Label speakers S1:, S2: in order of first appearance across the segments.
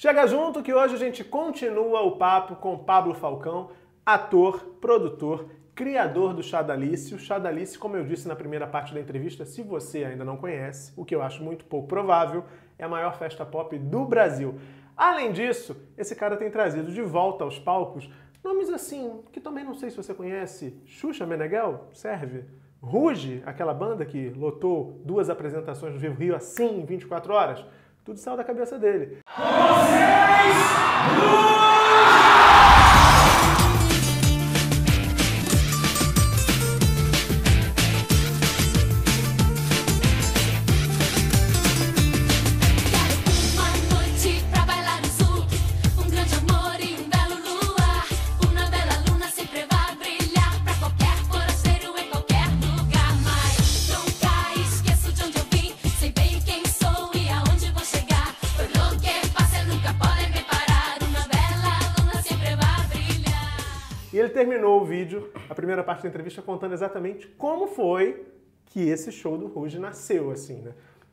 S1: Chega junto que hoje a gente continua o papo com Pablo Falcão, ator, produtor, criador do Chadalice. O Chadalice, como eu disse na primeira parte da entrevista, se você ainda não conhece, o que eu acho muito pouco provável, é a maior festa pop do Brasil. Além disso, esse cara tem trazido de volta aos palcos nomes assim, que também não sei se você conhece. Xuxa Meneghel, serve. Ruge, aquela banda que lotou duas apresentações no Vivo Rio assim em 24 horas. Tudo saiu da cabeça dele. Luiz Vocês! terminou o vídeo, a primeira parte da entrevista, contando exatamente como foi que esse show do Ruge nasceu, assim, né?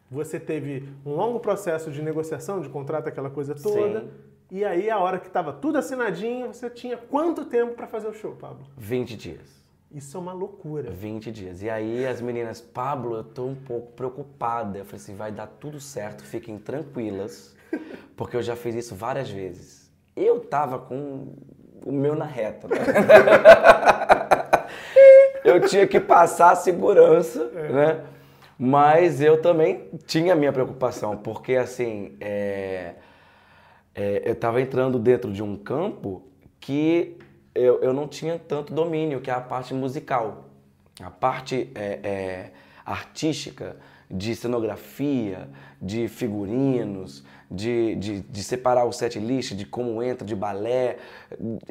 S1: Você teve um longo processo de negociação, de contrato, aquela coisa toda. Sim. E aí, a hora que estava tudo assinadinho, você tinha quanto tempo para fazer o show, Pablo?
S2: 20 dias.
S1: Isso é uma loucura.
S2: 20 dias. E aí as meninas, Pablo, eu tô um pouco preocupada. Eu falei assim, vai dar tudo certo, fiquem tranquilas, porque eu já fiz isso várias vezes. Eu tava com o meu na reta. Né? eu tinha que passar a segurança, é. né? Mas eu também tinha a minha preocupação, porque assim, é, é, eu estava entrando dentro de um campo que eu, eu não tinha tanto domínio, que é a parte musical. A parte é, é, artística, de cenografia, de figurinos, de, de, de separar o set list, de como entra, de balé,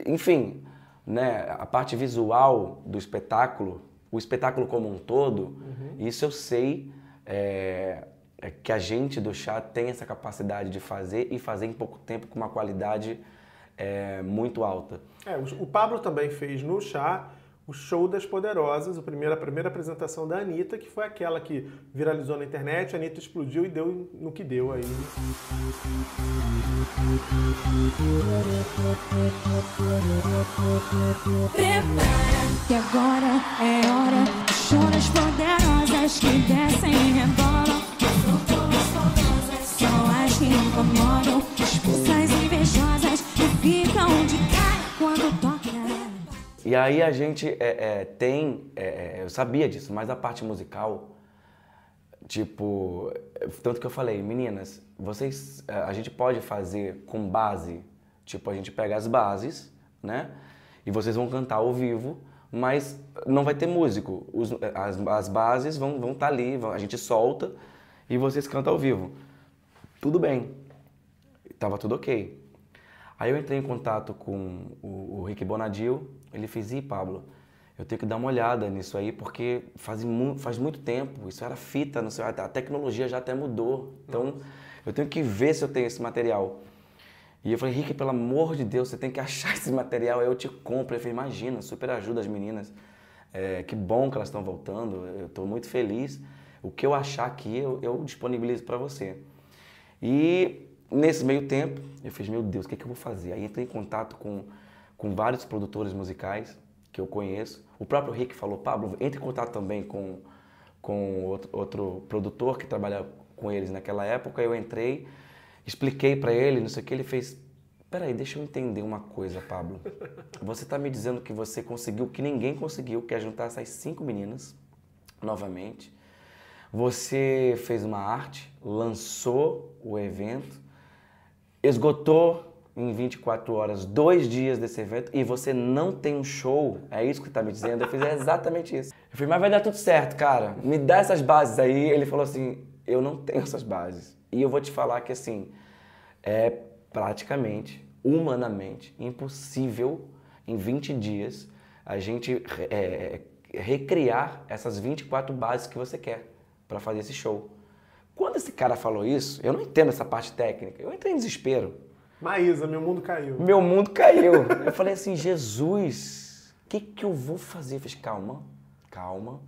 S2: enfim, né, a parte visual do espetáculo, o espetáculo como um todo, uhum. isso eu sei é, é que a gente do chá tem essa capacidade de fazer e fazer em pouco tempo com uma qualidade é, muito alta.
S1: É, o Pablo também fez no chá o Show das Poderosas, a primeira, a primeira apresentação da Anitta, que foi aquela que viralizou na internet, a Anitta explodiu e deu no que deu aí. Prepara, que agora é hora show das poderosas que descem e rebolam.
S2: E aí a gente é, é, tem, é, é, eu sabia disso, mas a parte musical, tipo, tanto que eu falei, meninas, vocês, é, a gente pode fazer com base, tipo, a gente pega as bases, né? E vocês vão cantar ao vivo, mas não vai ter músico. Os, as, as bases vão estar vão tá ali, a gente solta e vocês cantam ao vivo. Tudo bem, tava tudo ok. Aí eu entrei em contato com o, o Rick Bonadil, ele fez, ih, Pablo, eu tenho que dar uma olhada nisso aí, porque faz, mu faz muito tempo, isso era fita, não sei, a tecnologia já até mudou. Então, eu tenho que ver se eu tenho esse material. E eu falei, Rick, pelo amor de Deus, você tem que achar esse material, aí eu te compro. Ele falou, imagina, super ajuda as meninas. É, que bom que elas estão voltando, eu estou muito feliz. O que eu achar aqui, eu, eu disponibilizo para você. E nesse meio tempo, eu fiz, meu Deus, o que, que eu vou fazer? Aí entrei em contato com com vários produtores musicais que eu conheço. O próprio Rick falou, Pablo, entre em contato também com, com outro, outro produtor que trabalha com eles naquela época. Eu entrei, expliquei para ele, não sei o que, ele fez, peraí, deixa eu entender uma coisa, Pablo. Você está me dizendo que você conseguiu o que ninguém conseguiu, que é juntar essas cinco meninas novamente. Você fez uma arte, lançou o evento, esgotou em 24 horas, dois dias desse evento, e você não tem um show, é isso que está me dizendo? Eu fiz exatamente isso. Eu falei, mas vai dar tudo certo, cara, me dá essas bases aí. Ele falou assim, eu não tenho essas bases. E eu vou te falar que, assim, é praticamente, humanamente, impossível, em 20 dias, a gente é, recriar essas 24 bases que você quer para fazer esse show. Quando esse cara falou isso, eu não entendo essa parte técnica, eu entrei em desespero.
S1: Maísa, meu mundo caiu.
S2: Meu mundo caiu. eu falei assim, Jesus, o que, que eu vou fazer? Eu falei, calma, calma.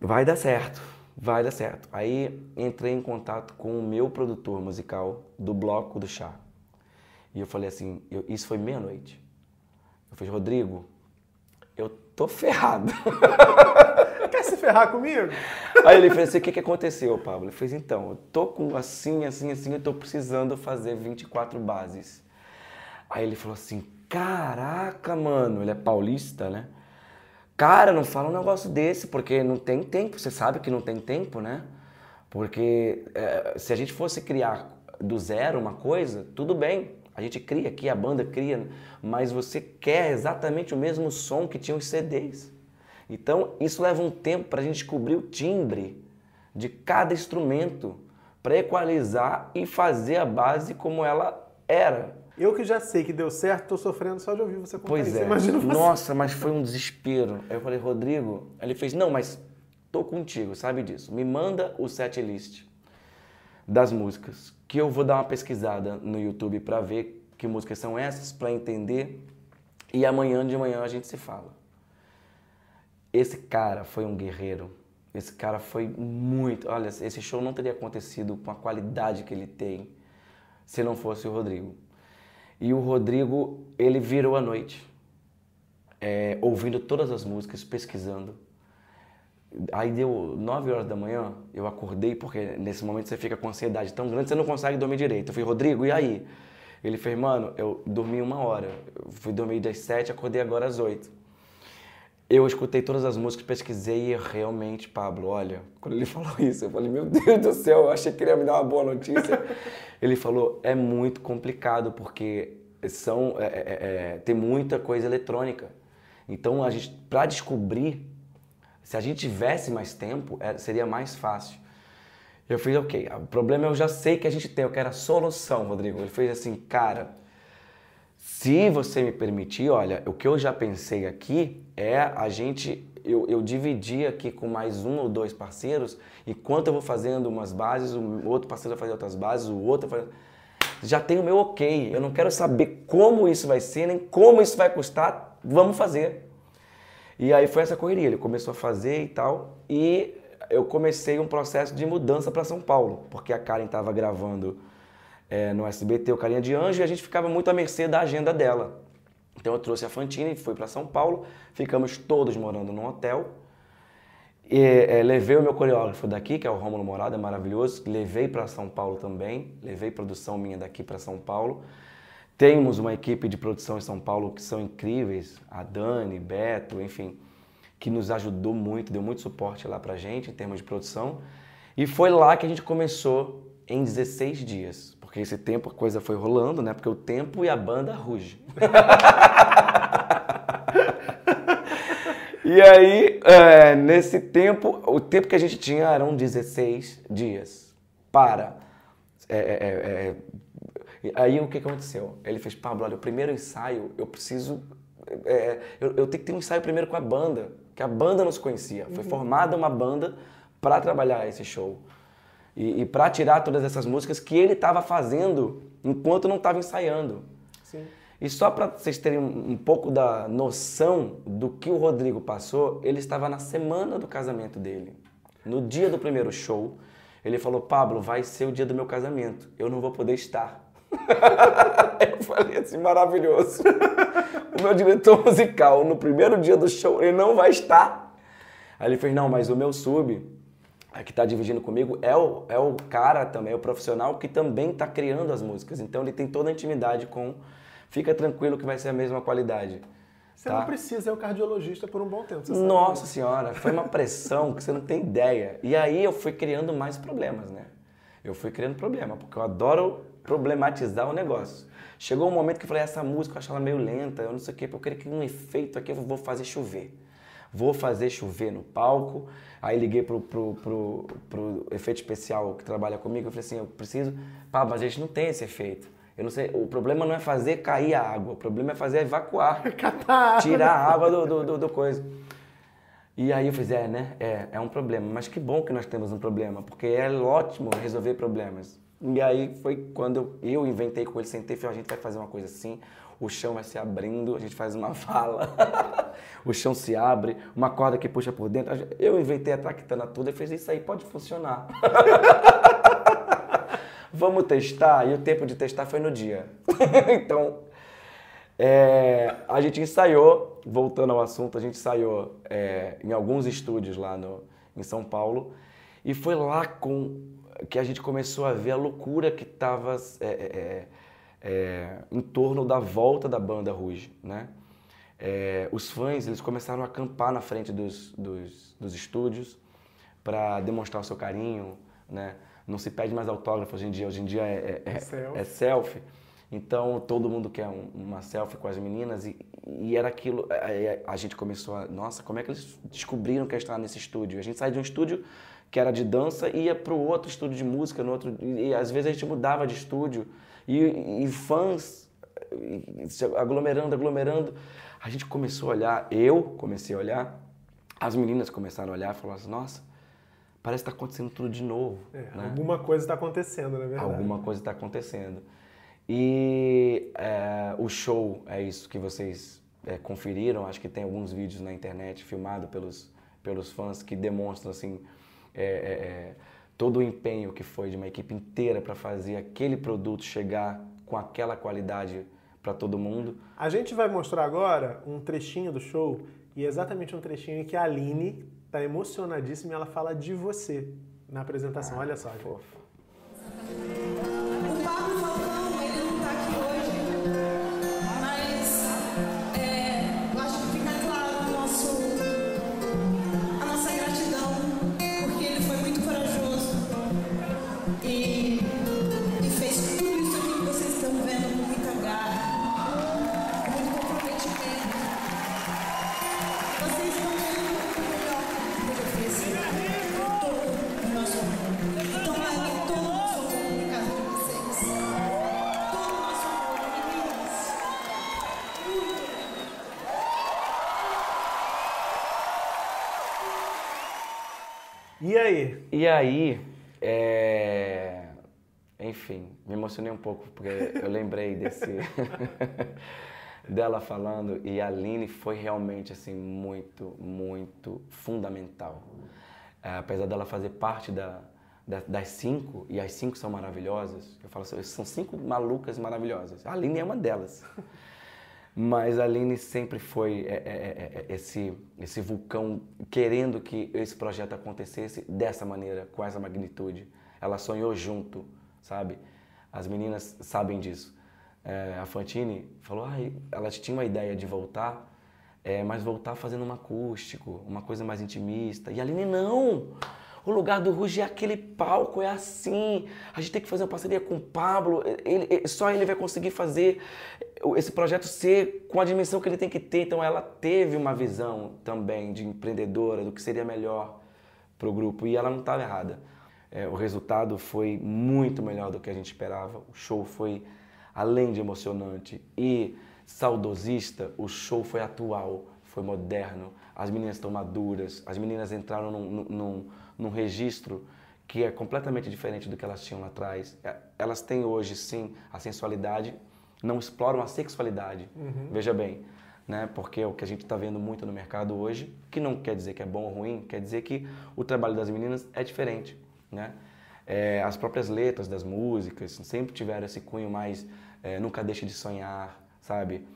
S2: Vai dar certo. vai dar certo. Aí entrei em contato com o meu produtor musical do bloco do chá. E eu falei assim, eu, isso foi meia-noite. Eu falei, Rodrigo, eu tô ferrado.
S1: Quer se ferrar comigo?
S2: Aí ele fez assim, o que, que aconteceu, Pablo? Ele fez, então, eu tô com assim, assim, assim, eu tô precisando fazer 24 bases. Aí ele falou assim, caraca, mano, ele é paulista, né? Cara, não fala um negócio desse, porque não tem tempo, você sabe que não tem tempo, né? Porque é, se a gente fosse criar do zero uma coisa, tudo bem, a gente cria aqui, a banda cria, mas você quer exatamente o mesmo som que tinha os CDs. Então, isso leva um tempo para a gente descobrir o timbre de cada instrumento, para equalizar e fazer a base como ela era.
S1: Eu que já sei que deu certo, estou sofrendo só de ouvir você contar
S2: Pois
S1: isso.
S2: é.
S1: Imagina você.
S2: Nossa, mas foi um desespero. Aí eu falei, Rodrigo, ele fez, não, mas tô contigo, sabe disso. Me manda o set list das músicas, que eu vou dar uma pesquisada no YouTube para ver que músicas são essas, para entender. E amanhã de manhã a gente se fala. Esse cara foi um guerreiro. Esse cara foi muito. Olha, esse show não teria acontecido com a qualidade que ele tem se não fosse o Rodrigo. E o Rodrigo, ele virou a noite, é, ouvindo todas as músicas, pesquisando. Aí deu 9 horas da manhã, eu acordei, porque nesse momento você fica com ansiedade tão grande, você não consegue dormir direito. Eu falei, Rodrigo, e aí? Ele fez, mano, eu dormi uma hora. Eu fui dormir das 7, acordei agora às 8. Eu escutei todas as músicas, pesquisei e realmente, Pablo, olha, quando ele falou isso, eu falei, meu Deus do céu, eu achei que ele ia me dar uma boa notícia. ele falou, é muito complicado porque são, é, é, é, tem muita coisa eletrônica. Então, a gente, para descobrir, se a gente tivesse mais tempo, é, seria mais fácil. Eu fiz, ok, o problema eu já sei que a gente tem, eu quero a solução, Rodrigo. Ele fez assim, cara, se você me permitir, olha, o que eu já pensei aqui é a gente, eu, eu dividir aqui com mais um ou dois parceiros, enquanto eu vou fazendo umas bases, o outro parceiro vai fazer outras bases, o outro vai... Já tem o meu ok, eu não quero saber como isso vai ser, nem como isso vai custar, vamos fazer. E aí foi essa correria, ele começou a fazer e tal, e eu comecei um processo de mudança para São Paulo, porque a Karen estava gravando é, no SBT o Carinha de Anjo e a gente ficava muito à mercê da agenda dela. Então eu trouxe a Fantine, fui para São Paulo, ficamos todos morando num hotel. E, é, levei o meu coreógrafo daqui, que é o Rômulo Morada, maravilhoso, levei para São Paulo também, levei produção minha daqui para São Paulo. Temos uma equipe de produção em São Paulo que são incríveis, a Dani, Beto, enfim, que nos ajudou muito, deu muito suporte lá pra gente em termos de produção. E foi lá que a gente começou em 16 dias, porque esse tempo a coisa foi rolando, né? Porque o tempo e a banda ruge. e aí, é, nesse tempo, o tempo que a gente tinha eram 16 dias para. É, é, é, aí o que aconteceu? Ele fez, Pablo, olha, o primeiro ensaio eu preciso. é, eu, eu tenho que ter um ensaio primeiro com a banda, que a banda não se conhecia. Foi formada uma banda para trabalhar esse show. E, e para tirar todas essas músicas que ele estava fazendo enquanto não estava ensaiando.
S1: Sim.
S2: E só para vocês terem um, um pouco da noção do que o Rodrigo passou, ele estava na semana do casamento dele. No dia do primeiro show, ele falou: Pablo, vai ser o dia do meu casamento, eu não vou poder estar. eu falei assim: maravilhoso. o meu diretor musical, no primeiro dia do show, ele não vai estar. Aí ele fez: não, mas o meu sub, que está dividindo comigo é o, é o cara também, é o profissional que também está criando as músicas. Então ele tem toda a intimidade com. Fica tranquilo que vai ser a mesma qualidade.
S1: Você
S2: tá?
S1: não precisa ir ao cardiologista por um bom tempo. Sabe
S2: Nossa
S1: disso.
S2: senhora, foi uma pressão que você não tem ideia. E aí eu fui criando mais problemas, né? Eu fui criando problema, porque eu adoro problematizar o negócio. Chegou um momento que eu falei, essa música eu acho ela meio lenta, eu não sei o quê, eu queria que um efeito aqui eu vou fazer chover. Vou fazer chover no palco. Aí liguei pro, pro, pro, pro efeito especial que trabalha comigo, eu falei assim, eu preciso... Pá, mas a gente não tem esse efeito. Eu não sei, o problema não é fazer cair a água, o problema é fazer evacuar. Tirar a água do, do, do, do coisa. E aí eu fiz, é, né? É, é um problema. Mas que bom que nós temos um problema, porque é ótimo resolver problemas. E aí foi quando eu, eu inventei com ele, sentei e falei, a gente vai fazer uma coisa assim, o chão vai se abrindo, a gente faz uma vala. o chão se abre, uma corda que puxa por dentro. Eu inventei a traquitana tudo e fiz isso aí, pode funcionar. Vamos testar? E o tempo de testar foi no dia. então, é, a gente ensaiou, voltando ao assunto, a gente ensaiou é, em alguns estúdios lá no, em São Paulo. E foi lá com, que a gente começou a ver a loucura que estava é, é, é, em torno da volta da banda Rouge, né? É, os fãs eles começaram a acampar na frente dos, dos, dos estúdios para demonstrar o seu carinho, né? Não se pede mais autógrafo hoje em dia, hoje em dia é, é, é selfie. É selfie. Então todo mundo quer um, uma selfie com as meninas e, e era aquilo. A, a, gente começou a. Nossa, como é que eles descobriram que ia estar nesse estúdio? A gente saiu de um estúdio que era de dança e ia para o outro estúdio de música, no outro, e, e às vezes a gente mudava de estúdio. E, e fãs aglomerando, aglomerando. A gente começou a olhar, eu comecei a olhar, as meninas começaram a olhar e falaram assim: nossa parece que está acontecendo tudo de novo. É, né?
S1: Alguma coisa está acontecendo, na verdade.
S2: Alguma coisa está acontecendo. E é, o show é isso que vocês é, conferiram. Acho que tem alguns vídeos na internet filmados pelos, pelos fãs que demonstram assim é, é, é, todo o empenho que foi de uma equipe inteira para fazer aquele produto chegar com aquela qualidade para todo mundo.
S1: A gente vai mostrar agora um trechinho do show e é exatamente um trechinho em que a Aline está emocionadíssima e ela fala de você na apresentação. Ah, Olha só. Fofa. Aí?
S2: E aí, é... enfim, me emocionei um pouco, porque eu lembrei desse... dela falando e a Aline foi realmente assim muito, muito fundamental. É, apesar dela fazer parte da, da, das cinco, e as cinco são maravilhosas, eu falo assim, são cinco malucas maravilhosas. A Aline é uma delas. Mas a Aline sempre foi é, é, é, é, esse, esse vulcão querendo que esse projeto acontecesse dessa maneira, com essa magnitude. Ela sonhou junto, sabe? As meninas sabem disso. É, a Fantine falou, ah, ela tinha uma ideia de voltar, é, mas voltar fazendo um acústico, uma coisa mais intimista. E a Aline, não! O lugar do Ruge é aquele palco, é assim. A gente tem que fazer uma parceria com o Pablo. Ele, só ele vai conseguir fazer esse projeto ser com a dimensão que ele tem que ter. Então ela teve uma visão também de empreendedora do que seria melhor para o grupo e ela não estava errada. É, o resultado foi muito melhor do que a gente esperava. O show foi além de emocionante e saudosista. O show foi atual, foi moderno. As meninas estão maduras. As meninas entraram num, num num registro que é completamente diferente do que elas tinham lá atrás. É, elas têm hoje, sim, a sensualidade, não exploram a sexualidade. Uhum. Veja bem, né? Porque é o que a gente está vendo muito no mercado hoje, que não quer dizer que é bom ou ruim, quer dizer que o trabalho das meninas é diferente, né? É, as próprias letras das músicas sempre tiveram esse cunho mais é, nunca deixe de sonhar, sabe?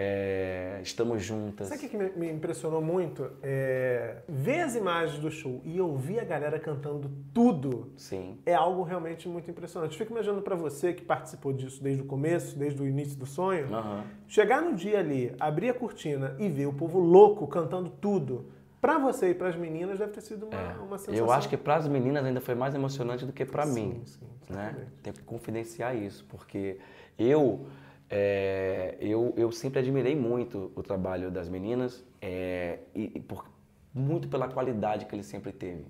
S2: É, estamos juntas.
S1: Sabe o que me impressionou muito? É, ver as imagens do show e ouvir a galera cantando tudo
S2: Sim.
S1: é algo realmente muito impressionante. Fico imaginando para você que participou disso desde o começo, desde o início do sonho, uhum. chegar no dia ali, abrir a cortina e ver o povo louco cantando tudo. Para você e para as meninas deve ter sido uma, é, uma sensação.
S2: Eu acho que para as meninas ainda foi mais emocionante do que para mim. Sim, né? Tem que confidenciar isso, porque eu é, eu, eu sempre admirei muito o trabalho das meninas, é, e, por, muito pela qualidade que ele sempre teve.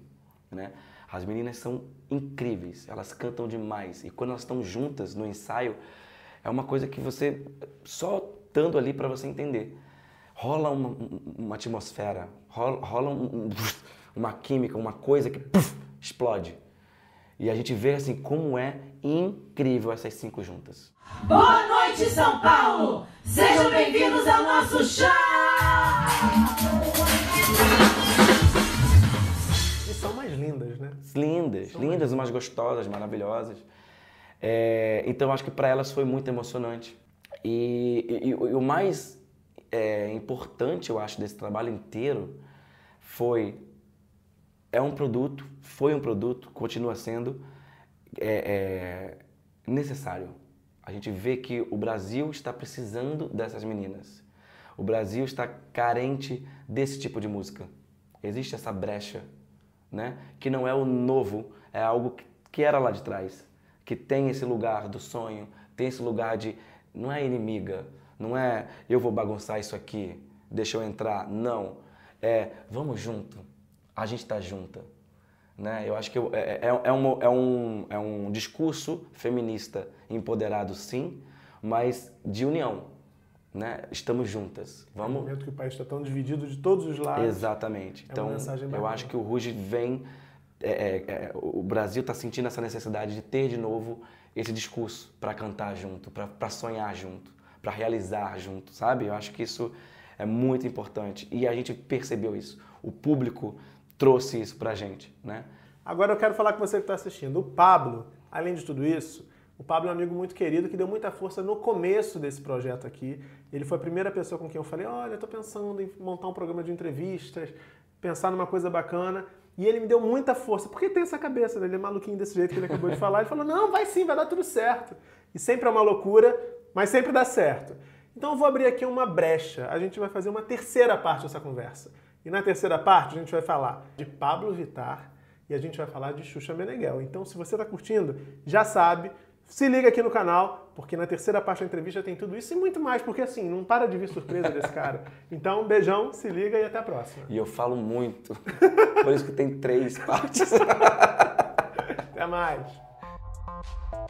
S2: Né? As meninas são incríveis, elas cantam demais. E quando elas estão juntas no ensaio, é uma coisa que você, só estando ali para você entender. Rola uma, uma atmosfera, rola, rola um, uma química, uma coisa que puff, explode. E a gente vê assim como é incrível essas cinco juntas.
S3: Boa noite, São Paulo! Sejam bem-vindos ao nosso chá!
S1: E são mais lindas, né?
S2: Lindas, são lindas, mais... umas gostosas, maravilhosas. É, então acho que para elas foi muito emocionante. E, e, e o mais é, importante, eu acho, desse trabalho inteiro foi é um produto, foi um produto, continua sendo é, é, necessário. A gente vê que o Brasil está precisando dessas meninas. O Brasil está carente desse tipo de música. Existe essa brecha, né? Que não é o novo, é algo que era lá de trás, que tem esse lugar do sonho, tem esse lugar de não é inimiga, não é eu vou bagunçar isso aqui, deixa eu entrar, não. É vamos junto, a gente está junta. Né? Eu acho que é, é, é, é, um, é, um, é um discurso feminista empoderado, sim, mas de união. Né? Estamos juntas. Vamos...
S1: No momento que o país está tão dividido de todos os lados.
S2: Exatamente. É então, eu acho que o Ruge vem. É, é, é o Brasil está sentindo essa necessidade de ter de novo esse discurso para cantar junto, para sonhar junto, para realizar junto, sabe? Eu acho que isso é muito importante e a gente percebeu isso. O público trouxe isso pra gente, né?
S1: Agora eu quero falar com você que está assistindo. O Pablo, além de tudo isso, o Pablo é um amigo muito querido que deu muita força no começo desse projeto aqui. Ele foi a primeira pessoa com quem eu falei: olha, estou pensando em montar um programa de entrevistas, pensar numa coisa bacana. E ele me deu muita força, porque tem essa cabeça, né? ele é maluquinho desse jeito que ele acabou de falar. Ele falou: não, vai sim, vai dar tudo certo. E sempre é uma loucura, mas sempre dá certo. Então eu vou abrir aqui uma brecha. A gente vai fazer uma terceira parte dessa conversa. E na terceira parte a gente vai falar de Pablo Vittar e a gente vai falar de Xuxa Meneghel. Então, se você está curtindo, já sabe, se liga aqui no canal, porque na terceira parte da entrevista tem tudo isso e muito mais, porque assim, não para de vir surpresa desse cara. Então, beijão, se liga e até a próxima.
S2: E eu falo muito, por isso que tem três partes.
S1: até mais. you